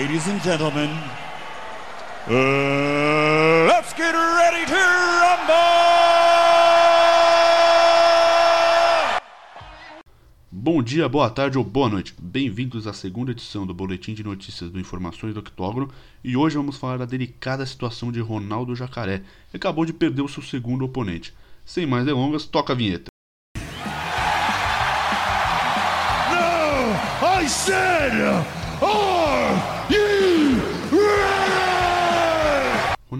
ladies and gentlemen, uh, let's get ready to rumble! Bom dia, boa tarde ou boa noite. Bem-vindos à segunda edição do Boletim de Notícias do Informações do Octógono e hoje vamos falar da delicada situação de Ronaldo Jacaré, que acabou de perder o seu segundo oponente. Sem mais delongas, toca a vinheta. No, I said, are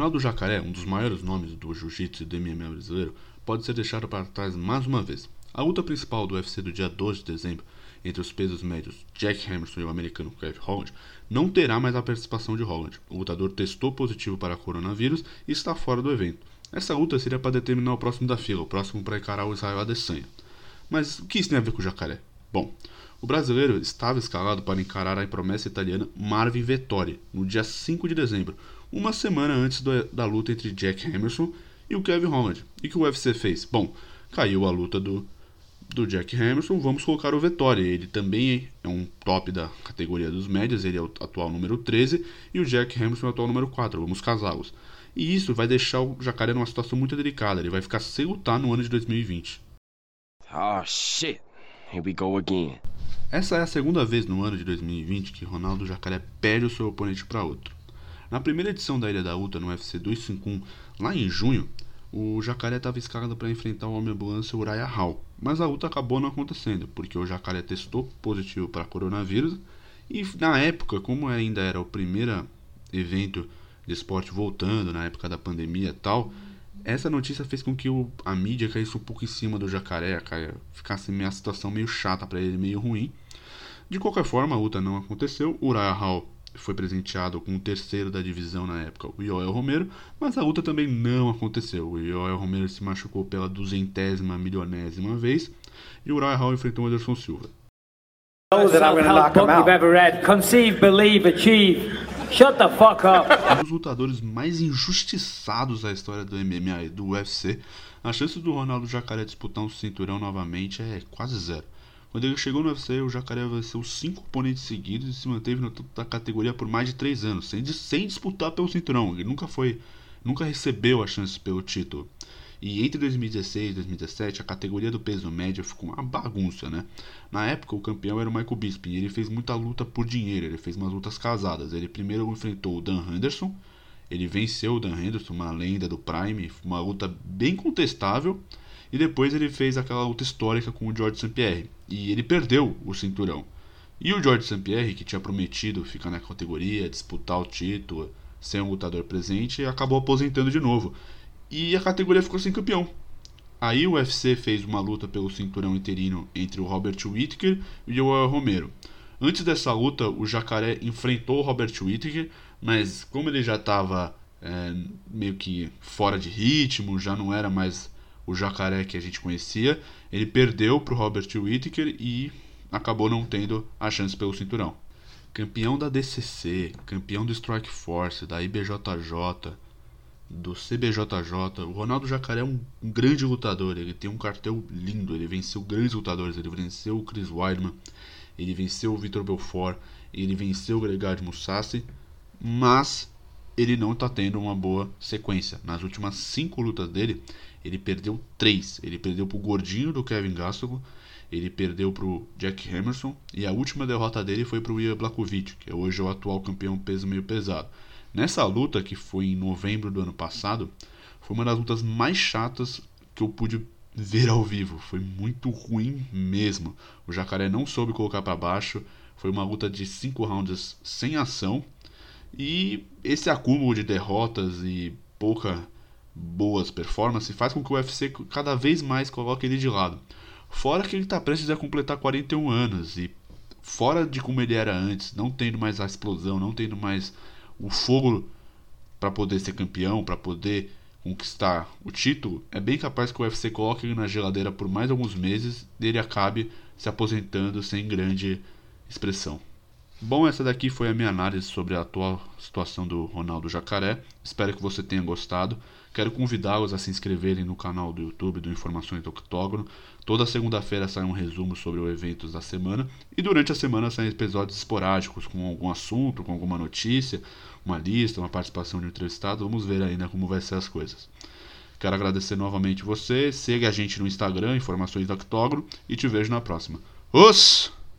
Ronaldo Jacaré, um dos maiores nomes do jiu-jitsu e do MMA brasileiro, pode ser deixado para trás mais uma vez. A luta principal do UFC do dia 12 de dezembro, entre os pesos médios Jack Hammerson e o americano Kevin Holland, não terá mais a participação de Holland. O lutador testou positivo para coronavírus e está fora do evento. Essa luta seria para determinar o próximo da fila, o próximo para encarar o Israel Adesanya. Mas o que isso tem a ver com o Jacaré? Bom, o brasileiro estava escalado para encarar a promessa italiana Marvin Vettori no dia 5 de dezembro, uma semana antes do, da luta entre Jack Hammerson e o Kevin Holland. E o que o UFC fez? Bom, caiu a luta do do Jack Hamilton, vamos colocar o Vettori. Ele também é um top da categoria dos médias, ele é o atual número 13 e o Jack Hamilton é o atual número 4. Vamos casá-los. E isso vai deixar o Jacaré numa situação muito delicada. Ele vai ficar sem lutar no ano de 2020. Oh shit. Here we go again. Essa é a segunda vez no ano de 2020 que Ronaldo Jacaré perde o seu oponente para outro. Na primeira edição da Ilha da Luta no UFC 251, lá em junho, o Jacaré estava escalado para enfrentar o Homem-Ambulância Uriah Hall, mas a luta acabou não acontecendo, porque o Jacaré testou positivo para coronavírus e na época, como ainda era o primeiro evento de esporte voltando, na época da pandemia e tal, essa notícia fez com que o, a mídia caísse um pouco em cima do Jacaré, ficasse meio, a situação meio chata para ele, meio ruim. De qualquer forma, a luta não aconteceu, Uriah Hall foi presenteado com o terceiro da divisão na época, o Joel Romero, mas a luta também não aconteceu. O Joel Romero se machucou pela duzentésima milionésima vez e o Uriah Hall enfrentou o Anderson Silva. Um dos lutadores mais injustiçados da história do MMA e do UFC, a chance do Ronaldo Jacaré disputar um cinturão novamente é quase zero. Quando ele chegou no UFC, o Jacaré venceu cinco oponentes seguidos e se manteve topo da categoria por mais de três anos, sem, sem disputar pelo cinturão. Ele nunca foi, nunca recebeu a chance pelo título. E entre 2016 e 2017, a categoria do peso médio ficou uma bagunça, né? Na época, o campeão era o Michael Bisping e ele fez muita luta por dinheiro, ele fez umas lutas casadas. Ele primeiro enfrentou o Dan Henderson, ele venceu o Dan Henderson, uma lenda do Prime, uma luta bem contestável. E depois ele fez aquela luta histórica com o George St. Pierre. E ele perdeu o cinturão. E o George St. Pierre, que tinha prometido ficar na categoria, disputar o título, ser um lutador presente, acabou aposentando de novo. E a categoria ficou sem campeão. Aí o UFC fez uma luta pelo cinturão interino entre o Robert Whittaker e o Romero. Antes dessa luta, o Jacaré enfrentou o Robert Whittaker, mas como ele já estava é, meio que fora de ritmo, já não era mais o jacaré que a gente conhecia, ele perdeu para o Robert Whittaker e acabou não tendo a chance pelo cinturão. Campeão da DCC, campeão do Strike Force, da IBJJ, do CBJJ, o Ronaldo Jacaré é um, grande lutador, ele tem um cartel lindo, ele venceu grandes lutadores, ele venceu o Chris Weidman, ele venceu o Vitor Belfort, ele venceu o Gregário Mussassi, mas ele não está tendo uma boa sequência. Nas últimas cinco lutas dele, ele perdeu três. Ele perdeu pro gordinho do Kevin Gastelum, ele perdeu pro Jack Emerson e a última derrota dele foi pro Ian Blakovic, que é hoje o atual campeão peso meio pesado. Nessa luta, que foi em novembro do ano passado, foi uma das lutas mais chatas que eu pude ver ao vivo. Foi muito ruim mesmo. O Jacaré não soube colocar para baixo. Foi uma luta de cinco rounds sem ação. E esse acúmulo de derrotas e pouca boas performances faz com que o UFC cada vez mais coloque ele de lado. Fora que ele está prestes a completar 41 anos e fora de como ele era antes, não tendo mais a explosão, não tendo mais o fogo para poder ser campeão, para poder conquistar o título, é bem capaz que o UFC coloque ele na geladeira por mais alguns meses e ele acabe se aposentando sem grande expressão. Bom, essa daqui foi a minha análise sobre a atual situação do Ronaldo Jacaré. Espero que você tenha gostado. Quero convidá-los a se inscreverem no canal do YouTube do Informações do Octógono. Toda segunda-feira sai um resumo sobre os eventos da semana e durante a semana saem episódios esporádicos com algum assunto, com alguma notícia, uma lista, uma participação de um entrevistado. Vamos ver ainda como vai ser as coisas. Quero agradecer novamente você. Siga a gente no Instagram, Informações do Octógono, e te vejo na próxima. Os!